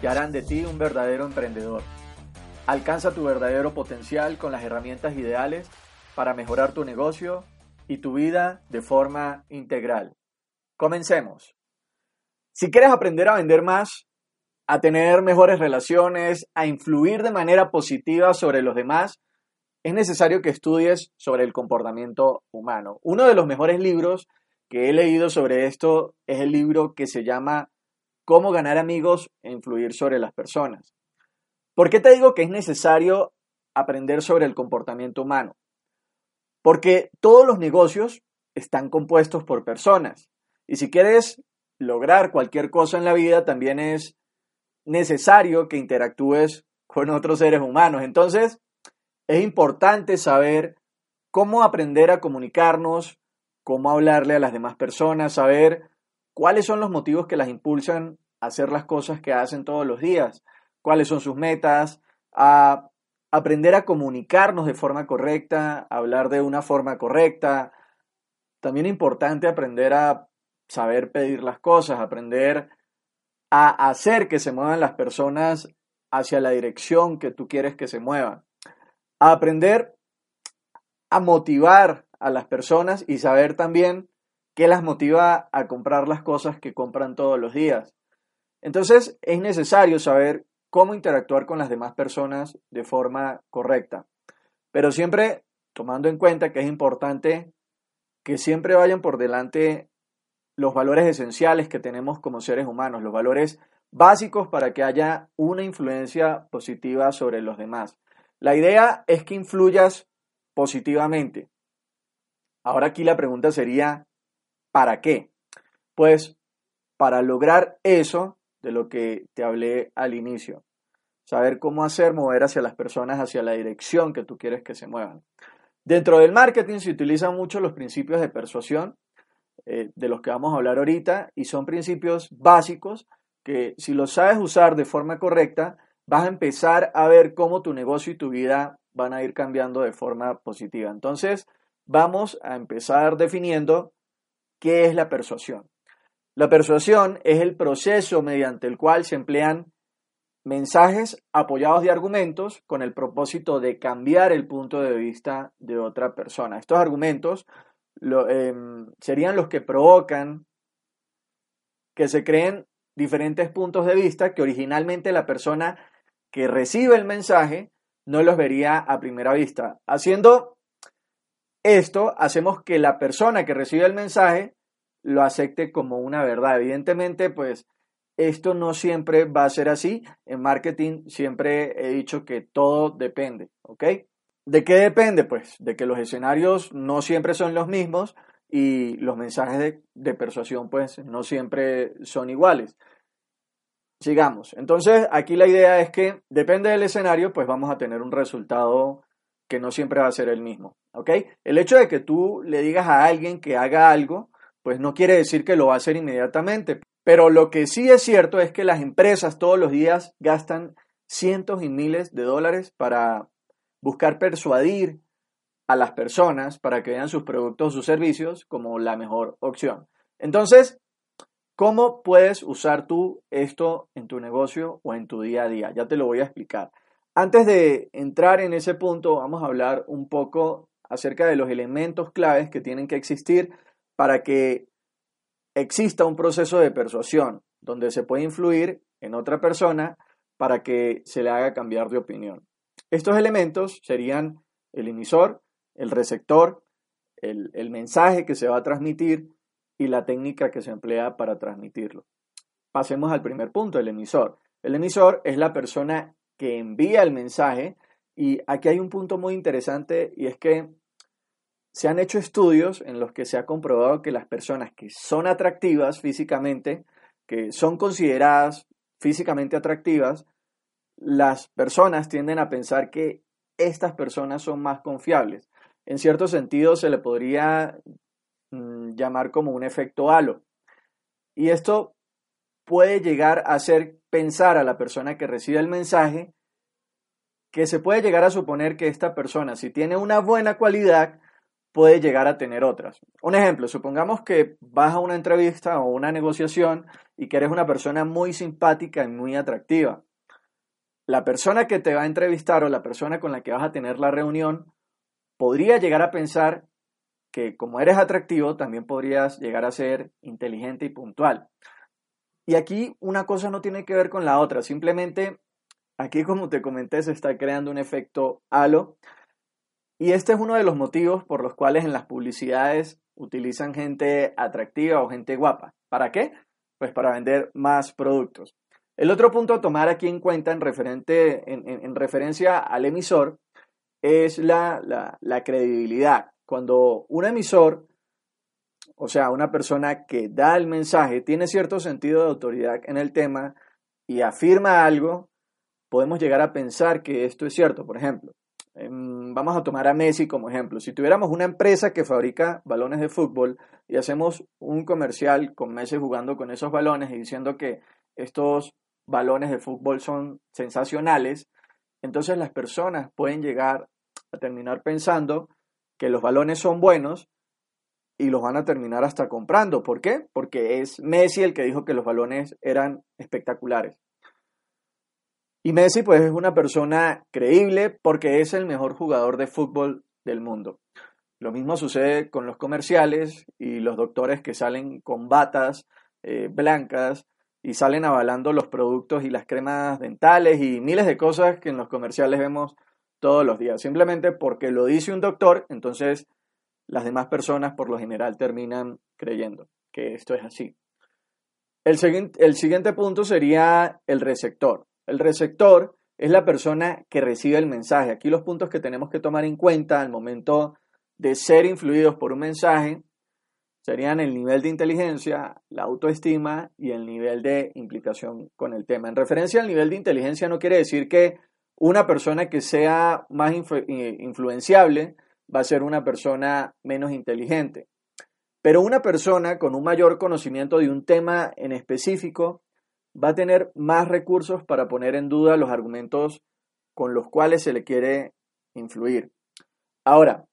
que harán de ti un verdadero emprendedor. Alcanza tu verdadero potencial con las herramientas ideales para mejorar tu negocio y tu vida de forma integral. Comencemos. Si quieres aprender a vender más, a tener mejores relaciones, a influir de manera positiva sobre los demás, es necesario que estudies sobre el comportamiento humano. Uno de los mejores libros que he leído sobre esto es el libro que se llama Cómo ganar amigos e influir sobre las personas. ¿Por qué te digo que es necesario aprender sobre el comportamiento humano? Porque todos los negocios están compuestos por personas. Y si quieres lograr cualquier cosa en la vida, también es necesario que interactúes con otros seres humanos. Entonces, es importante saber cómo aprender a comunicarnos, cómo hablarle a las demás personas, saber cuáles son los motivos que las impulsan a hacer las cosas que hacen todos los días, cuáles son sus metas, a aprender a comunicarnos de forma correcta, a hablar de una forma correcta. También es importante aprender a saber pedir las cosas, aprender a hacer que se muevan las personas hacia la dirección que tú quieres que se muevan. A aprender a motivar a las personas y saber también qué las motiva a comprar las cosas que compran todos los días. Entonces es necesario saber cómo interactuar con las demás personas de forma correcta. Pero siempre tomando en cuenta que es importante que siempre vayan por delante los valores esenciales que tenemos como seres humanos, los valores básicos para que haya una influencia positiva sobre los demás. La idea es que influyas positivamente. Ahora aquí la pregunta sería, ¿para qué? Pues para lograr eso de lo que te hablé al inicio. Saber cómo hacer mover hacia las personas hacia la dirección que tú quieres que se muevan. Dentro del marketing se utilizan mucho los principios de persuasión eh, de los que vamos a hablar ahorita y son principios básicos que si los sabes usar de forma correcta, vas a empezar a ver cómo tu negocio y tu vida van a ir cambiando de forma positiva. Entonces, vamos a empezar definiendo qué es la persuasión. La persuasión es el proceso mediante el cual se emplean mensajes apoyados de argumentos con el propósito de cambiar el punto de vista de otra persona. Estos argumentos Em, serían los que provocan que se creen diferentes puntos de vista que originalmente la persona que recibe el mensaje no los vería a primera vista. Haciendo esto, hacemos que la persona que recibe el mensaje lo acepte como una verdad. Evidentemente, pues esto no siempre va a ser así. En marketing siempre he dicho que todo depende, ¿ok? ¿De qué depende? Pues de que los escenarios no siempre son los mismos y los mensajes de, persuasión pues no siempre son iguales. Sigamos. Entonces, aquí la idea es que depende del escenario, pues vamos a tener un resultado que no siempre va a ser el mismo. ¿Ok? El hecho de que tú le digas a alguien que haga algo, pues no quiere decir que lo va a hacer inmediatamente. Pero lo que sí es cierto es que las empresas todos los días gastan cientos y miles de dólares para buscar persuadir a las personas para que vean sus productos o sus servicios como la mejor opción. Entonces, ¿cómo puedes usar tú esto en tu negocio o en tu día a día? Ya te lo voy a explicar. Antes de entrar en ese punto, vamos a hablar un poco acerca de los elementos claves que tienen que existir para que exista un proceso de persuasión donde se puede influir en otra persona para que se le haga cambiar de opinión. Estos elementos serían el emisor, el receptor, el, mensaje que se va a transmitir y la técnica que se emplea para transmitirlo. Pasemos al primer punto, el emisor. El emisor es la persona que envía el mensaje y aquí hay un punto muy interesante y es que se han hecho estudios en los que se ha comprobado que las personas que son atractivas físicamente, que son consideradas físicamente atractivas, las personas tienden a pensar que estas personas son más confiables. En cierto sentido se le podría mm, llamar como un efecto halo. Y esto puede llegar a hacer pensar a la persona que recibe el mensaje que se puede llegar a suponer que esta persona, si tiene una buena cualidad, puede llegar a tener otras. Un ejemplo, supongamos que vas a una entrevista o una negociación y que eres una persona muy simpática y muy atractiva. La persona que te va a entrevistar o la persona con la que vas a tener la reunión podría llegar a pensar que como eres atractivo, también podrías llegar a ser inteligente y puntual. Y aquí una cosa no tiene que ver con la otra, simplemente aquí como te comenté se está creando un efecto halo y este es uno de los motivos por los cuales en las publicidades utilizan gente atractiva o gente guapa. ¿Para qué? Pues para vender más productos. El otro punto a tomar aquí en cuenta en, referente, en, referencia al emisor es la, la credibilidad. Cuando un emisor, o sea, una persona que da el mensaje, tiene cierto sentido de autoridad en el tema y afirma algo, podemos llegar a pensar que esto es cierto. Por ejemplo, Em, vamos a tomar a Messi como ejemplo. Si tuviéramos una empresa que fabrica balones de fútbol y hacemos un comercial con Messi jugando con esos balones y diciendo que estos balones de fútbol son sensacionales, entonces las personas pueden llegar a terminar pensando que los balones son buenos y los van a terminar hasta comprando. ¿Por qué? Porque es Messi el que dijo que los balones eran espectaculares. Y Messi pues es una persona creíble porque es el mejor jugador de fútbol del mundo. Lo mismo sucede con los comerciales y los doctores que salen con batas eh, blancas y salen avalando los productos y las cremas dentales y miles de cosas que en los comerciales vemos todos los días. Simplemente porque lo dice un doctor, entonces las demás personas por lo general terminan creyendo que esto es así. El, el siguiente punto sería el receptor. El receptor es la persona que recibe el mensaje. Aquí los puntos que tenemos que tomar en cuenta al momento de ser influidos por un mensaje serían el nivel de inteligencia, la autoestima y el nivel de implicación con el tema. En referencia al nivel de inteligencia no quiere decir que una persona que sea más eh, influenciable va a ser una persona menos inteligente. Pero una persona con un mayor conocimiento de un tema en específico va a tener más recursos para poner en duda los argumentos con los cuales se le quiere influir. Ahora,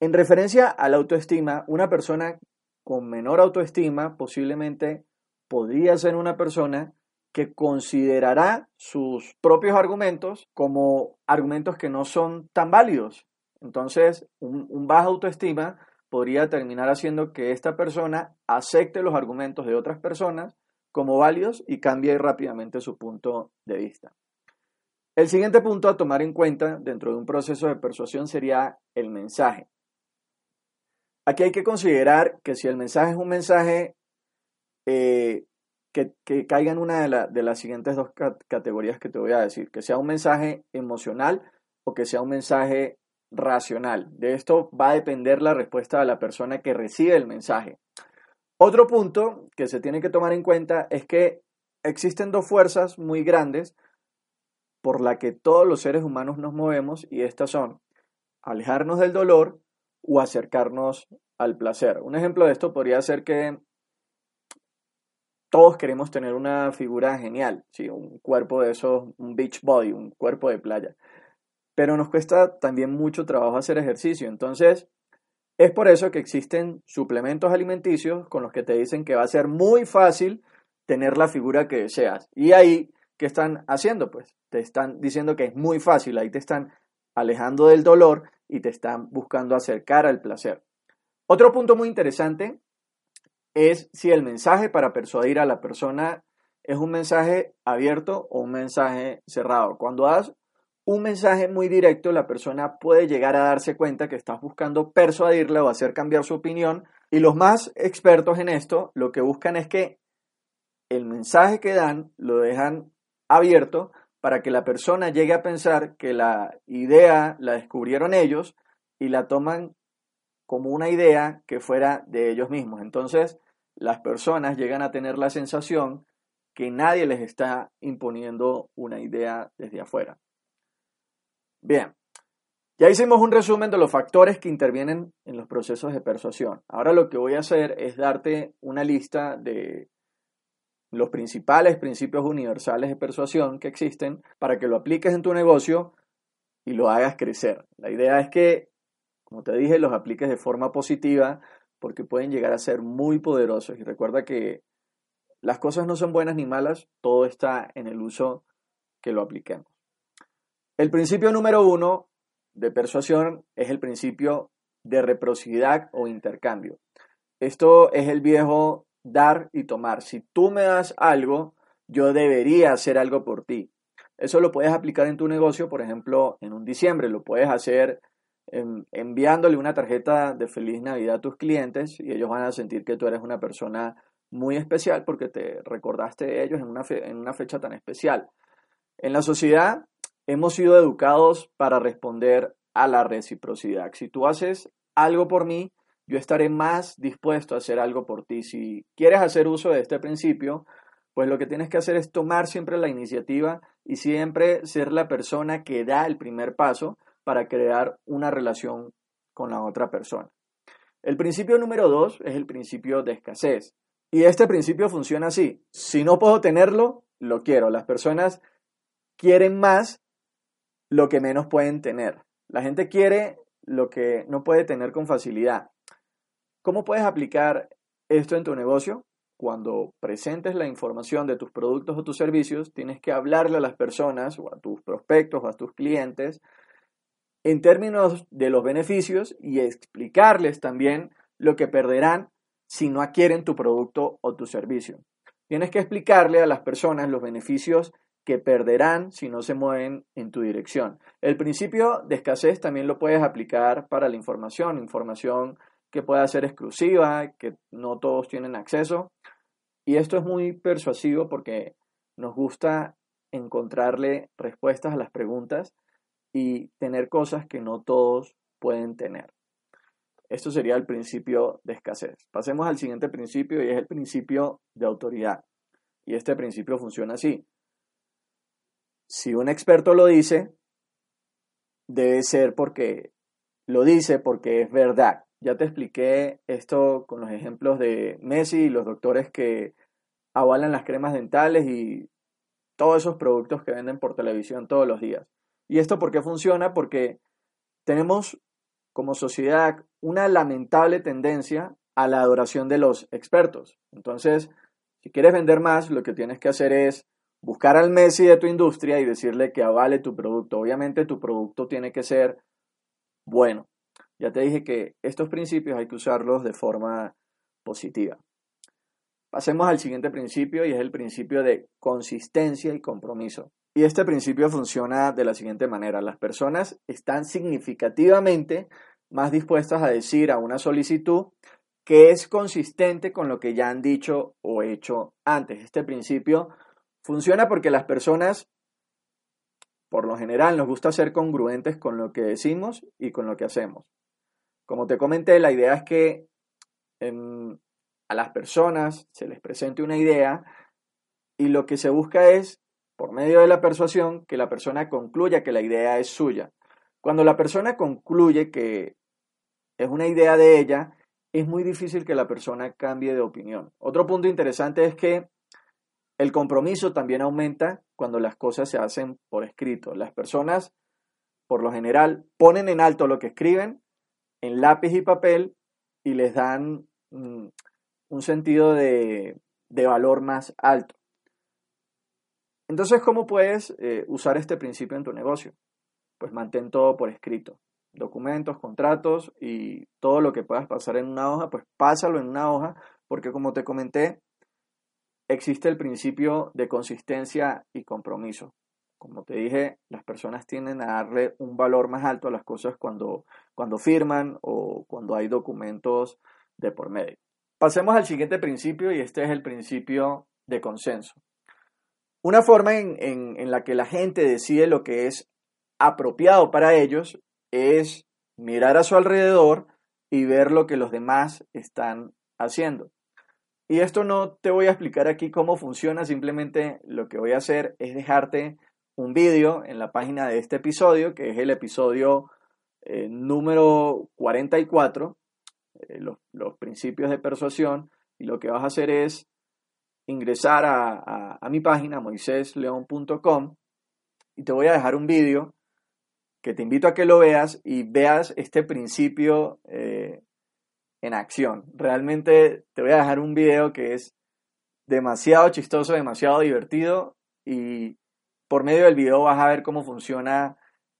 en referencia a la autoestima, una persona con menor autoestima posiblemente podría ser una persona que considerará sus propios argumentos como argumentos que no son tan válidos. Entonces, un, un baja autoestima podría terminar haciendo que esta persona acepte los argumentos de otras personas como válidos y cambie rápidamente su punto de vista. El siguiente punto a tomar en cuenta dentro de un proceso de persuasión sería el mensaje. Aquí hay que considerar que si el mensaje es un mensaje eh, que, caiga en una de, de, las siguientes dos categorías que te voy a decir, que sea un mensaje emocional o que sea un mensaje racional. De esto va a depender la respuesta de la persona que recibe el mensaje. Otro punto que se tiene que tomar en cuenta es que existen dos fuerzas muy grandes por la que todos los seres humanos nos movemos y estas son alejarnos del dolor o acercarnos al placer. Un ejemplo de esto podría ser que todos queremos tener una figura genial, ¿sí? un cuerpo de esos, un beach body, un cuerpo de playa. Pero nos cuesta también mucho trabajo hacer ejercicio. Entonces, es por eso que existen suplementos alimenticios con los que te dicen que va a ser muy fácil tener la figura que deseas. Y ahí, ¿qué están haciendo? Pues te están diciendo que es muy fácil, ahí te están alejando del dolor y te están buscando acercar al placer. Otro punto muy interesante es si el mensaje para persuadir a la persona es un mensaje abierto o un mensaje cerrado. Cuando das un mensaje muy directo, la persona puede llegar a darse cuenta que estás buscando persuadirla o hacer cambiar su opinión. Y los más expertos en esto lo que buscan es que el mensaje que dan lo dejan abierto para que la persona llegue a pensar que la idea la descubrieron ellos y la toman como una idea que fuera de ellos mismos. Entonces, las personas llegan a tener la sensación que nadie les está imponiendo una idea desde afuera. Bien, ya hicimos un resumen de los factores que intervienen en los procesos de persuasión. Ahora lo que voy a hacer es darte una lista de los principales principios universales de persuasión que existen para que lo apliques en tu negocio y lo hagas crecer. La idea es que, como te dije, los apliques de forma positiva porque pueden llegar a ser muy poderosos. Y recuerda que las cosas no son buenas ni malas, todo está en el uso que lo apliquemos. El principio número uno de persuasión es el principio de reciprocidad o intercambio. Esto es el viejo dar y tomar. Si tú me das algo, yo debería hacer algo por ti. Eso lo puedes aplicar en tu negocio, por ejemplo, en un diciembre, lo puedes hacer enviándole una tarjeta de feliz Navidad a tus clientes y ellos van a sentir que tú eres una persona muy especial porque te recordaste de ellos en una, en una fecha tan especial. En la sociedad hemos sido educados para responder a la reciprocidad. Si tú haces algo por mí, yo estaré más dispuesto a hacer algo por ti. Si quieres hacer uso de este principio, pues lo que tienes que hacer es tomar siempre la iniciativa y siempre ser la persona que da el primer paso para crear una relación con la otra persona. El principio número dos es el principio de escasez. Y este principio funciona así. Si no puedo tenerlo, lo quiero. Las personas quieren más lo que menos pueden tener. La gente quiere lo que no puede tener con facilidad. ¿Cómo puedes aplicar esto en tu negocio? Cuando presentes la información de tus productos o tus servicios, tienes que hablarle a las personas o a tus prospectos o a tus clientes en términos de los beneficios y explicarles también lo que perderán si no adquieren tu producto o tu servicio. Tienes que explicarle a las personas los beneficios que perderán si no se mueven en tu dirección. El principio de escasez también lo puedes aplicar para la información, información que pueda ser exclusiva, que no todos tienen acceso. Y esto es muy persuasivo porque nos gusta encontrarle respuestas a las preguntas y tener cosas que no todos pueden tener. Esto sería el principio de escasez. Pasemos al siguiente principio y es el principio de autoridad. Y este principio funciona así. Si un experto lo dice, debe ser porque lo dice porque es verdad. Ya te expliqué esto con los ejemplos de Messi y los doctores que avalan las cremas dentales y todos esos productos que venden por televisión todos los días. ¿Y esto por qué funciona? Porque tenemos como sociedad una lamentable tendencia a la adoración de los expertos. Entonces, si quieres vender más, lo que tienes que hacer es buscar al Messi de tu industria y decirle que avale tu producto. Obviamente tu producto tiene que ser bueno. Ya te dije que estos principios hay que usarlos de forma positiva. Pasemos al siguiente principio y es el principio de consistencia y compromiso. Y este principio funciona de la siguiente manera. Las personas están significativamente más dispuestas a decir a una solicitud que es consistente con lo que ya han dicho o hecho antes. Este principio Funciona porque las personas, por lo general, nos gusta ser congruentes con lo que decimos y con lo que hacemos. Como te comenté, la idea es que em, a las personas se les presente una idea y lo que se busca es, por medio de la persuasión, que la persona concluya que la idea es suya. Cuando la persona concluye que es una idea de ella, es muy difícil que la persona cambie de opinión. Otro punto interesante es que el compromiso también aumenta cuando las cosas se hacen por escrito. Las personas, por lo general, ponen en alto lo que escriben en lápiz y papel y les dan mm, un sentido de, valor más alto. Entonces, ¿cómo puedes eh, usar este principio en tu negocio? Pues mantén todo por escrito. Documentos, contratos y todo lo que puedas pasar en una hoja, pues pásalo en una hoja, porque como te comenté, existe el principio de consistencia y compromiso. Como te dije, las personas tienden a darle un valor más alto a las cosas cuando, cuando firman o cuando hay documentos de por medio. Pasemos al siguiente principio y este es el principio de consenso. Una forma en, en la que la gente decide lo que es apropiado para ellos es mirar a su alrededor y ver lo que los demás están haciendo. Y esto no te voy a explicar aquí cómo funciona, simplemente lo que voy a hacer es dejarte un vídeo en la página de este episodio, que es el episodio eh, número 44, eh, los, principios de persuasión, y lo que vas a hacer es ingresar a, a, mi página, moisésleón.com, y te voy a dejar un vídeo que te invito a que lo veas y veas este principio eh, en acción. Realmente te voy a dejar un video que es demasiado chistoso, demasiado divertido y por medio del video vas a ver cómo funciona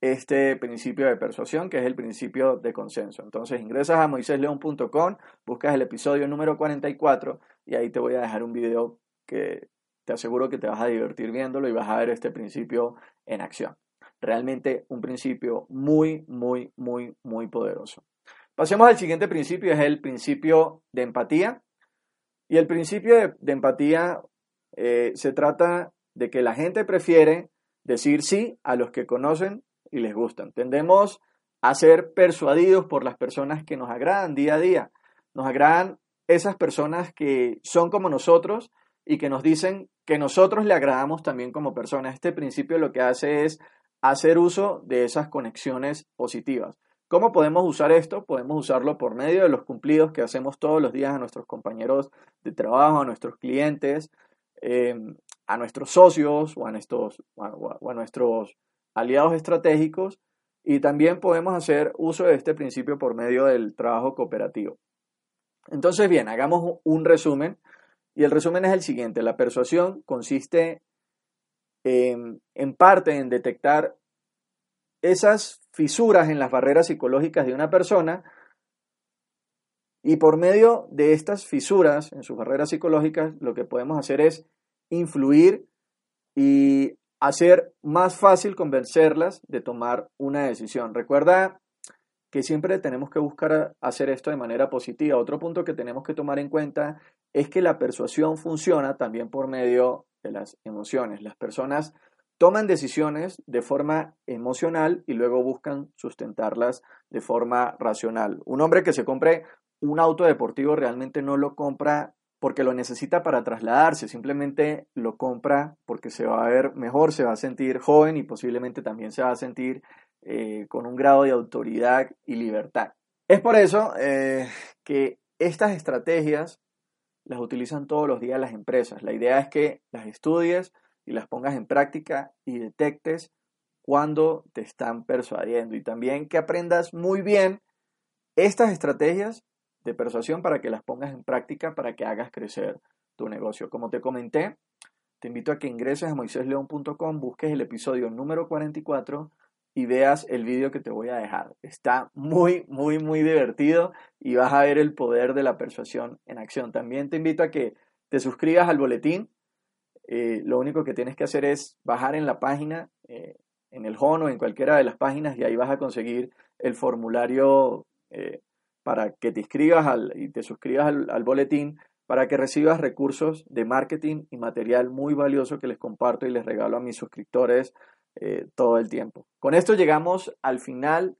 este principio de persuasión, que es el principio de consenso. Entonces ingresas a moisésleón.com, buscas el episodio número 44 y ahí te voy a dejar un video que te aseguro que te vas a divertir viéndolo y vas a ver este principio en acción. Realmente un principio muy, muy, muy, muy poderoso. Pasemos al siguiente principio, es el principio de empatía. Y el principio de, empatía eh, se trata de que la gente prefiere decir sí a los que conocen y les gustan. Tendemos a ser persuadidos por las personas que nos agradan día a día. Nos agradan esas personas que son como nosotros y que nos dicen que nosotros le agradamos también como personas. Este principio lo que hace es hacer uso de esas conexiones positivas. ¿Cómo podemos usar esto? Podemos usarlo por medio de los cumplidos que hacemos todos los días a nuestros compañeros de trabajo, a nuestros clientes, eh, a nuestros socios o a, nuestros, aliados estratégicos. Y también podemos hacer uso de este principio por medio del trabajo cooperativo. Entonces, bien, hagamos un resumen. Y el resumen es el siguiente. La persuasión consiste en parte en detectar esas fisuras en las barreras psicológicas de una persona y por medio de estas fisuras en sus barreras psicológicas lo que podemos hacer es influir y hacer más fácil convencerlas de tomar una decisión. Recuerda que siempre tenemos que buscar hacer esto de manera positiva. Otro punto que tenemos que tomar en cuenta es que la persuasión funciona también por medio de las emociones. Las personas toman decisiones de forma emocional y luego buscan sustentarlas de forma racional. Un hombre que se compre un auto deportivo realmente no lo compra porque lo necesita para trasladarse, simplemente lo compra porque se va a ver mejor, se va a sentir joven y posiblemente también se va a sentir eh, con un grado de autoridad y libertad. Es por eso eh, que estas estrategias las utilizan todos los días las empresas. La idea es que las estudies, y las pongas en práctica y detectes cuando te están persuadiendo y también que aprendas muy bien estas estrategias de persuasión para que las pongas en práctica para que hagas crecer tu negocio. Como te comenté, te invito a que ingreses a moisésleón.com, busques el episodio número 44 y veas el vídeo que te voy a dejar. Está muy, muy, muy divertido y vas a ver el poder de la persuasión en acción. También te invito a que te suscribas al boletín eh, lo único que tienes que hacer es bajar en la página, eh, en el home o en cualquiera de las páginas y ahí vas a conseguir el formulario eh, para que te inscribas y te suscribas al, boletín para que recibas recursos de marketing y material muy valioso que les comparto y les regalo a mis suscriptores todo el tiempo. Con esto llegamos al final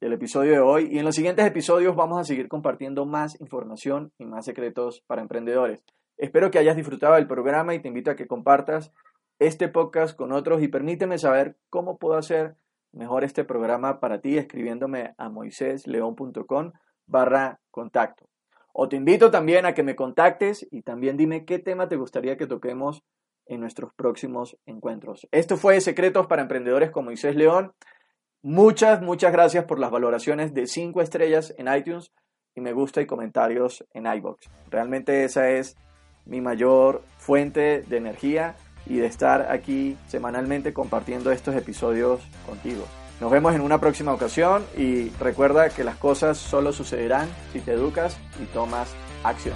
del episodio de hoy y en los siguientes episodios vamos a seguir compartiendo más información y más secretos para emprendedores. Espero que hayas disfrutado del programa y te invito a que compartas este podcast con otros y permíteme saber cómo puedo hacer mejor este programa para ti escribiéndome a moisésleón.com barra contacto. O te invito también a que me contactes y también dime qué tema te gustaría que toquemos en nuestros próximos encuentros. Esto fue Secretos para Emprendedores con Moisés León. Muchas, muchas gracias por las valoraciones de 5 estrellas en iTunes y me gusta y comentarios en iBox. Realmente esa es mi mayor fuente de energía y de estar aquí semanalmente compartiendo estos episodios contigo. Nos vemos en una próxima ocasión y recuerda que las cosas solo sucederán si te educas y tomas acción.